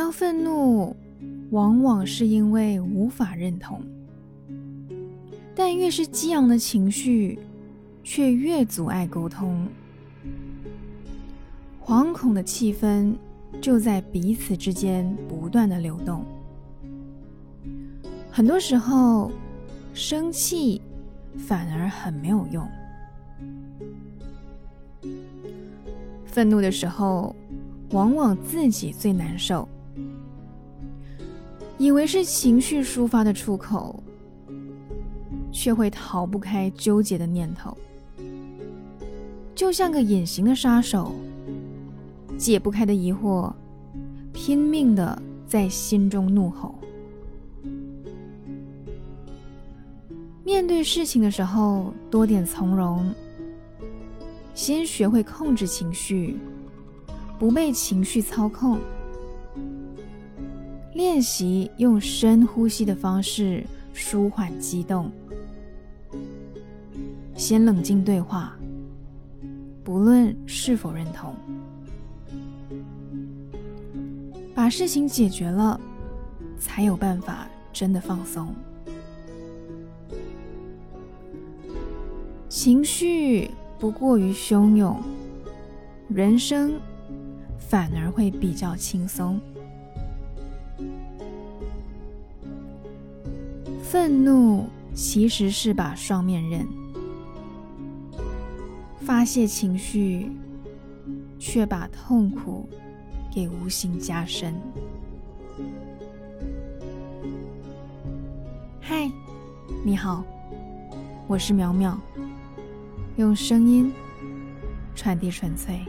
到愤怒，往往是因为无法认同，但越是激昂的情绪，却越阻碍沟通。惶恐的气氛就在彼此之间不断的流动。很多时候，生气反而很没有用。愤怒的时候，往往自己最难受，以为是情绪抒发的出口，却会逃不开纠结的念头，就像个隐形的杀手，解不开的疑惑，拼命的在心中怒吼。面对事情的时候，多点从容。先学会控制情绪，不被情绪操控。练习用深呼吸的方式舒缓激动。先冷静对话，不论是否认同。把事情解决了，才有办法真的放松。情绪。不过于汹涌，人生反而会比较轻松。愤怒其实是把双面刃，发泄情绪，却把痛苦给无形加深。嗨，你好，我是苗苗。用声音传递纯粹。